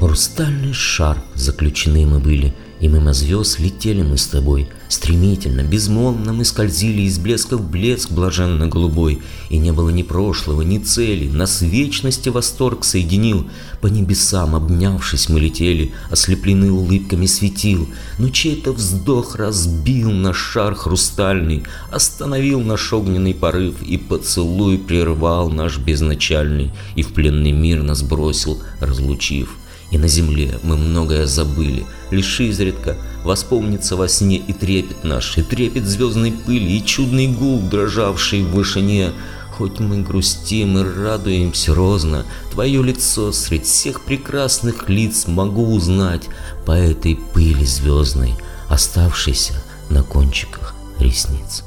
Хрустальный шар заключены мы были, и мимо звезд летели мы с тобой. Стремительно, безмолвно мы скользили из блеска в блеск блаженно-голубой, и не было ни прошлого, ни цели, нас вечности восторг соединил. По небесам, обнявшись, мы летели, ослеплены улыбками светил, но чей-то вздох разбил наш шар хрустальный, остановил наш огненный порыв, и поцелуй прервал наш безначальный, и в пленный мир нас бросил, разлучив. И на земле мы многое забыли, лишь изредка воспомнится во сне и трепет наш, и трепет звездной пыли, и чудный гул, дрожавший в вышине. Хоть мы грустим и радуемся розно, Твое лицо средь всех прекрасных лиц могу узнать По этой пыли звездной, оставшейся на кончиках ресниц.